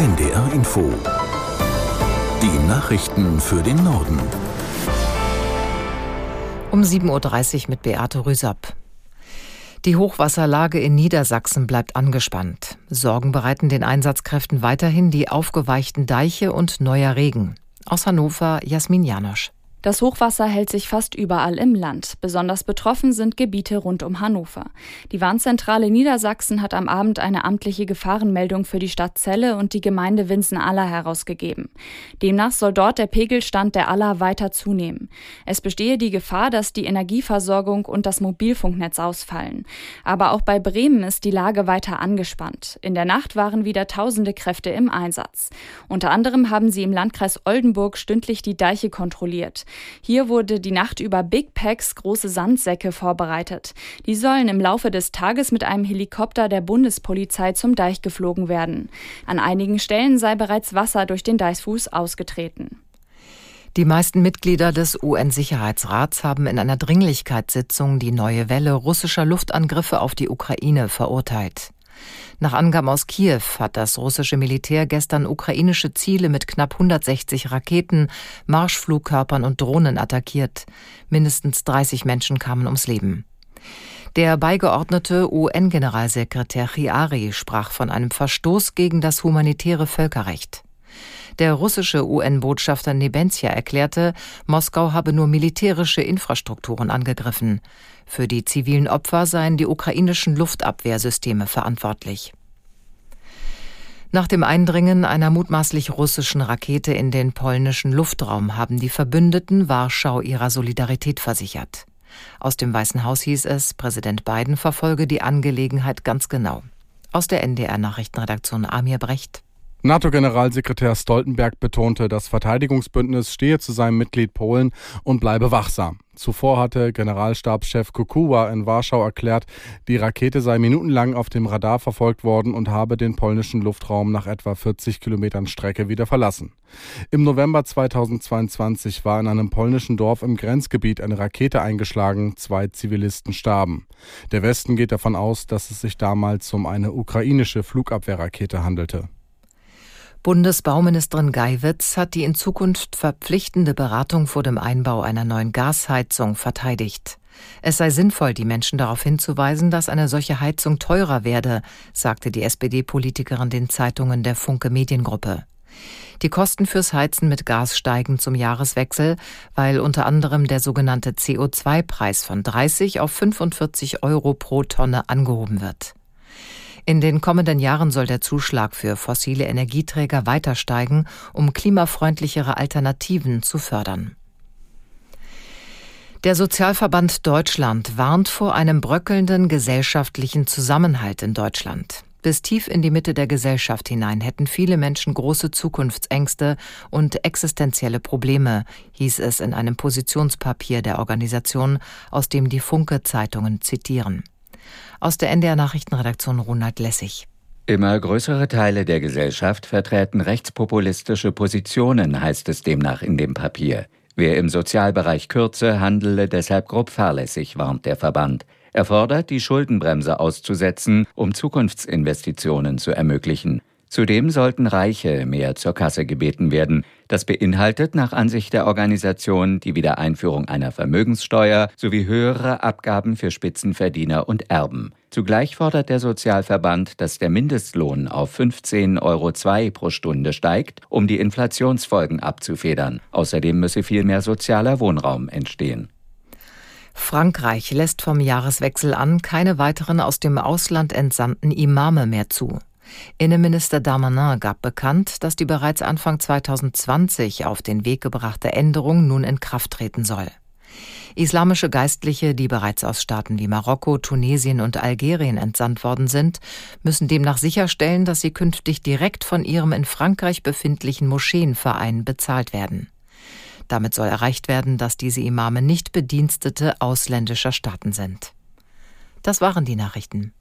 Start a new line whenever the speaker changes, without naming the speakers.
NDR Info. Die Nachrichten für den Norden.
Um 7.30 Uhr mit Beate Rüsapp. Die Hochwasserlage in Niedersachsen bleibt angespannt. Sorgen bereiten den Einsatzkräften weiterhin die aufgeweichten Deiche und neuer Regen. Aus Hannover Jasmin Janosch.
Das Hochwasser hält sich fast überall im Land. Besonders betroffen sind Gebiete rund um Hannover. Die Warnzentrale Niedersachsen hat am Abend eine amtliche Gefahrenmeldung für die Stadt Celle und die Gemeinde Winsen-Aller herausgegeben. Demnach soll dort der Pegelstand der Aller weiter zunehmen. Es bestehe die Gefahr, dass die Energieversorgung und das Mobilfunknetz ausfallen. Aber auch bei Bremen ist die Lage weiter angespannt. In der Nacht waren wieder tausende Kräfte im Einsatz. Unter anderem haben sie im Landkreis Oldenburg stündlich die Deiche kontrolliert. Hier wurde die Nacht über Big Packs große Sandsäcke vorbereitet. Die sollen im Laufe des Tages mit einem Helikopter der Bundespolizei zum Deich geflogen werden. An einigen Stellen sei bereits Wasser durch den Deichfuß ausgetreten.
Die meisten Mitglieder des UN-Sicherheitsrats haben in einer Dringlichkeitssitzung die neue Welle russischer Luftangriffe auf die Ukraine verurteilt. Nach Angaben aus Kiew hat das russische Militär gestern ukrainische Ziele mit knapp 160 Raketen, Marschflugkörpern und Drohnen attackiert. Mindestens 30 Menschen kamen ums Leben. Der beigeordnete UN-Generalsekretär Chiari sprach von einem Verstoß gegen das humanitäre Völkerrecht. Der russische UN-Botschafter Nebenzia erklärte, Moskau habe nur militärische Infrastrukturen angegriffen. Für die zivilen Opfer seien die ukrainischen Luftabwehrsysteme verantwortlich. Nach dem Eindringen einer mutmaßlich russischen Rakete in den polnischen Luftraum haben die Verbündeten Warschau ihrer Solidarität versichert. Aus dem Weißen Haus hieß es, Präsident Biden verfolge die Angelegenheit ganz genau. Aus der NDR Nachrichtenredaktion Amir Brecht.
NATO-Generalsekretär Stoltenberg betonte, das Verteidigungsbündnis stehe zu seinem Mitglied Polen und bleibe wachsam. Zuvor hatte Generalstabschef Kukuwa in Warschau erklärt, die Rakete sei minutenlang auf dem Radar verfolgt worden und habe den polnischen Luftraum nach etwa 40 Kilometern Strecke wieder verlassen. Im November 2022 war in einem polnischen Dorf im Grenzgebiet eine Rakete eingeschlagen, zwei Zivilisten starben. Der Westen geht davon aus, dass es sich damals um eine ukrainische Flugabwehrrakete handelte.
Bundesbauministerin Geiwitz hat die in Zukunft verpflichtende Beratung vor dem Einbau einer neuen Gasheizung verteidigt. Es sei sinnvoll, die Menschen darauf hinzuweisen, dass eine solche Heizung teurer werde, sagte die SPD-Politikerin den Zeitungen der Funke Mediengruppe. Die Kosten fürs Heizen mit Gas steigen zum Jahreswechsel, weil unter anderem der sogenannte CO2-Preis von 30 auf 45 Euro pro Tonne angehoben wird. In den kommenden Jahren soll der Zuschlag für fossile Energieträger weiter steigen, um klimafreundlichere Alternativen zu fördern. Der Sozialverband Deutschland warnt vor einem bröckelnden gesellschaftlichen Zusammenhalt in Deutschland. Bis tief in die Mitte der Gesellschaft hinein hätten viele Menschen große Zukunftsängste und existenzielle Probleme, hieß es in einem Positionspapier der Organisation, aus dem die Funke Zeitungen zitieren. Aus der NDR Nachrichtenredaktion Ronald Lessig.
Immer größere Teile der Gesellschaft vertreten rechtspopulistische Positionen, heißt es demnach in dem Papier. Wer im Sozialbereich kürze, handele deshalb grob fahrlässig, warnt der Verband. Er fordert, die Schuldenbremse auszusetzen, um Zukunftsinvestitionen zu ermöglichen. Zudem sollten Reiche mehr zur Kasse gebeten werden. Das beinhaltet nach Ansicht der Organisation die Wiedereinführung einer Vermögenssteuer sowie höhere Abgaben für Spitzenverdiener und Erben. Zugleich fordert der Sozialverband, dass der Mindestlohn auf 15,02 Euro pro Stunde steigt, um die Inflationsfolgen abzufedern. Außerdem müsse viel mehr sozialer Wohnraum entstehen.
Frankreich lässt vom Jahreswechsel an keine weiteren aus dem Ausland entsandten Imame mehr zu. Innenminister Darmanin gab bekannt, dass die bereits Anfang 2020 auf den Weg gebrachte Änderung nun in Kraft treten soll. Islamische Geistliche, die bereits aus Staaten wie Marokko, Tunesien und Algerien entsandt worden sind, müssen demnach sicherstellen, dass sie künftig direkt von ihrem in Frankreich befindlichen Moscheenverein bezahlt werden. Damit soll erreicht werden, dass diese Imame nicht Bedienstete ausländischer Staaten sind. Das waren die Nachrichten.